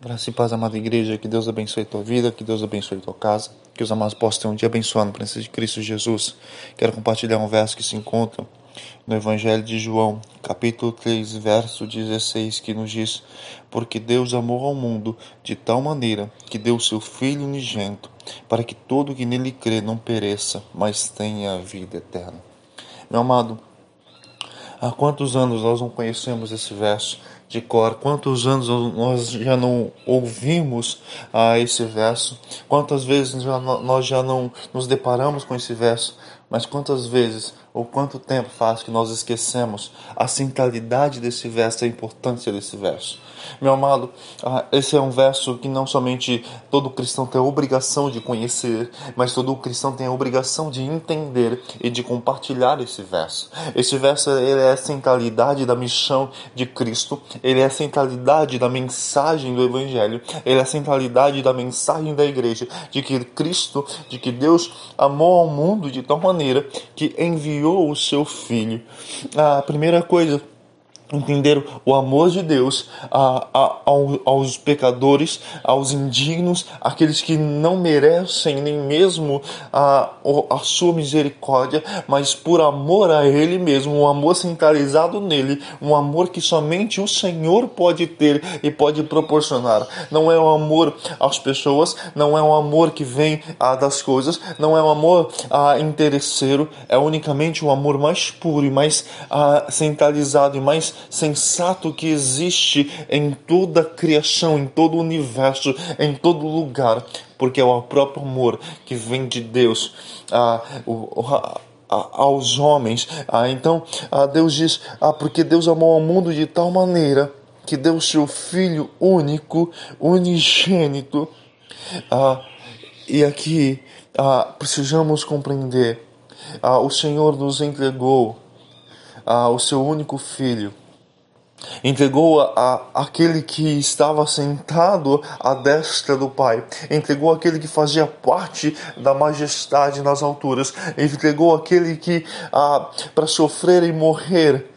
Graça e paz, amada igreja, que Deus abençoe tua vida, que Deus abençoe tua casa, que os amados possam ter um dia abençoado presença de Cristo Jesus. Quero compartilhar um verso que se encontra no Evangelho de João, capítulo 3, verso 16, que nos diz: Porque Deus amou ao mundo de tal maneira que deu seu Filho unigênito, para que todo que nele crê não pereça, mas tenha a vida eterna. Meu amado, há quantos anos nós não conhecemos esse verso? de cor. Quantos anos nós já não ouvimos ah, esse verso? Quantas vezes já, nós já não nos deparamos com esse verso? Mas quantas vezes ou quanto tempo faz que nós esquecemos a centralidade desse verso, a importância desse verso? Meu amado, ah, esse é um verso que não somente todo cristão tem a obrigação de conhecer, mas todo cristão tem a obrigação de entender e de compartilhar esse verso. Esse verso ele é a centralidade da missão de Cristo, ele é a centralidade da mensagem do Evangelho, ele é a centralidade da mensagem da igreja, de que Cristo, de que Deus amou ao mundo de tal maneira que enviou o seu Filho. A primeira coisa entender o amor de Deus a, a, aos pecadores, aos indignos, aqueles que não merecem nem mesmo a, a sua misericórdia, mas por amor a Ele mesmo, um amor centralizado nele, um amor que somente o Senhor pode ter e pode proporcionar. Não é um amor às pessoas, não é um amor que vem ah, das coisas, não é um amor ah, interesseiro, é unicamente um amor mais puro e mais ah, centralizado e mais sensato que existe em toda a criação, em todo o universo, em todo lugar, porque é o próprio amor que vem de Deus a, a, a, aos homens. Ah, então, ah, Deus diz: ah, porque Deus amou ao mundo de tal maneira que deu o seu Filho único, unigênito. Ah, e aqui ah, precisamos compreender: ah, o Senhor nos entregou ah, o seu único Filho entregou a, a, aquele que estava sentado à destra do Pai, entregou aquele que fazia parte da majestade nas alturas, entregou aquele que para sofrer e morrer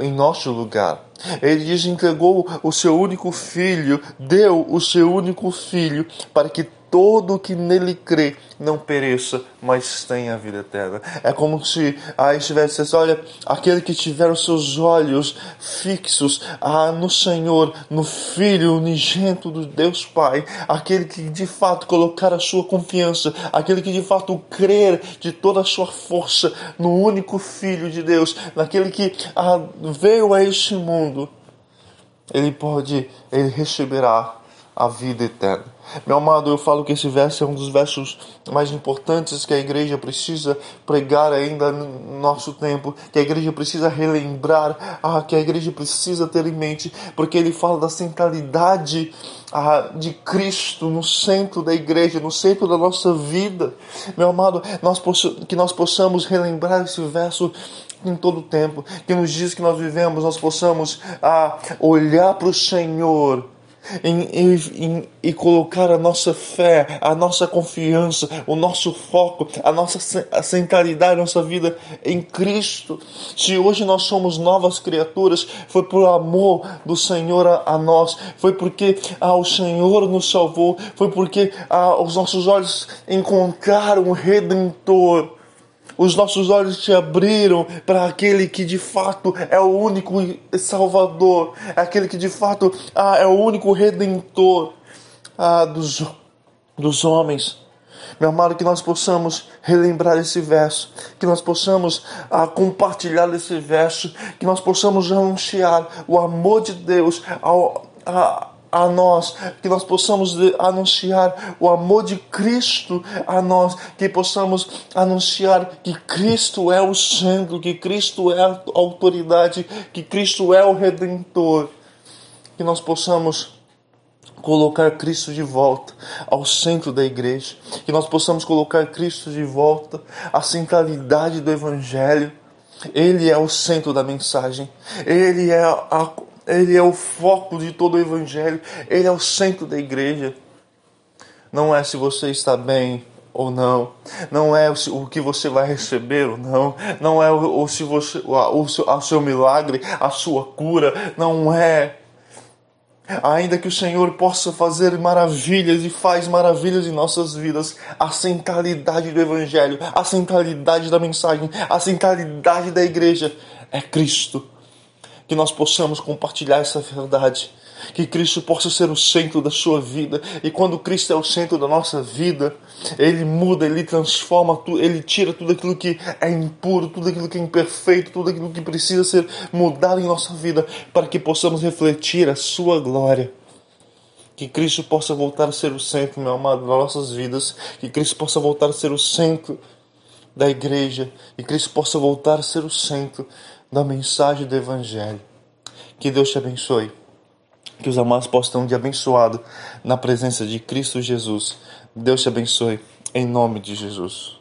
em nosso lugar. Ele diz: entregou o seu único filho, deu o seu único filho para que todo que nele crê não pereça, mas tenha a vida eterna. É como se aí estivesse olha, aquele que tiver os seus olhos fixos ah, no Senhor, no Filho unigento do Deus Pai, aquele que de fato colocar a sua confiança, aquele que de fato crer de toda a sua força no único Filho de Deus, naquele que ah, veio a este mundo, ele pode, ele receberá a vida eterna. Meu amado, eu falo que esse verso é um dos versos mais importantes que a igreja precisa pregar ainda no nosso tempo, que a igreja precisa relembrar, ah, que a igreja precisa ter em mente, porque ele fala da centralidade ah, de Cristo no centro da igreja, no centro da nossa vida. Meu amado, nós que nós possamos relembrar esse verso em todo o tempo, que nos diz que nós vivemos, nós possamos ah, olhar para o Senhor em, em, em, colocar a nossa fé, a nossa confiança, o nosso foco, a nossa a centralidade, a nossa vida em Cristo. Se hoje nós somos novas criaturas, foi por amor do Senhor a, a nós, foi porque ah, o Senhor nos salvou, foi porque ah, os nossos olhos encontraram o Redentor os nossos olhos se abriram para aquele que de fato é o único Salvador, é aquele que de fato ah, é o único Redentor ah, dos, dos homens. Meu amado, que nós possamos relembrar esse verso, que nós possamos ah, compartilhar esse verso, que nós possamos anunciar o amor de Deus ao, a, a nós, que nós possamos anunciar o amor de Cristo a nós, que possamos anunciar que Cristo é o centro, que Cristo é a autoridade, que Cristo é o redentor, que nós possamos colocar Cristo de volta ao centro da igreja, que nós possamos colocar Cristo de volta à centralidade do evangelho. Ele é o centro da mensagem, ele é a ele é o foco de todo o Evangelho, Ele é o centro da igreja. Não é se você está bem ou não, não é o que você vai receber ou não, não é o, se você, o, seu, o seu milagre, a sua cura, não é. Ainda que o Senhor possa fazer maravilhas e faz maravilhas em nossas vidas, a centralidade do Evangelho, a centralidade da mensagem, a centralidade da igreja é Cristo. Que nós possamos compartilhar essa verdade que Cristo possa ser o centro da sua vida. E quando Cristo é o centro da nossa vida, Ele muda, Ele transforma, Ele tira tudo aquilo que é impuro, tudo aquilo que é imperfeito, tudo aquilo que precisa ser mudado em nossa vida, para que possamos refletir a Sua glória. Que Cristo possa voltar a ser o centro, meu amado, das nossas vidas. Que Cristo possa voltar a ser o centro da igreja. Que Cristo possa voltar a ser o centro da mensagem do Evangelho. Que Deus te abençoe. Que os amados possam ter um dia abençoado na presença de Cristo Jesus. Deus te abençoe, em nome de Jesus.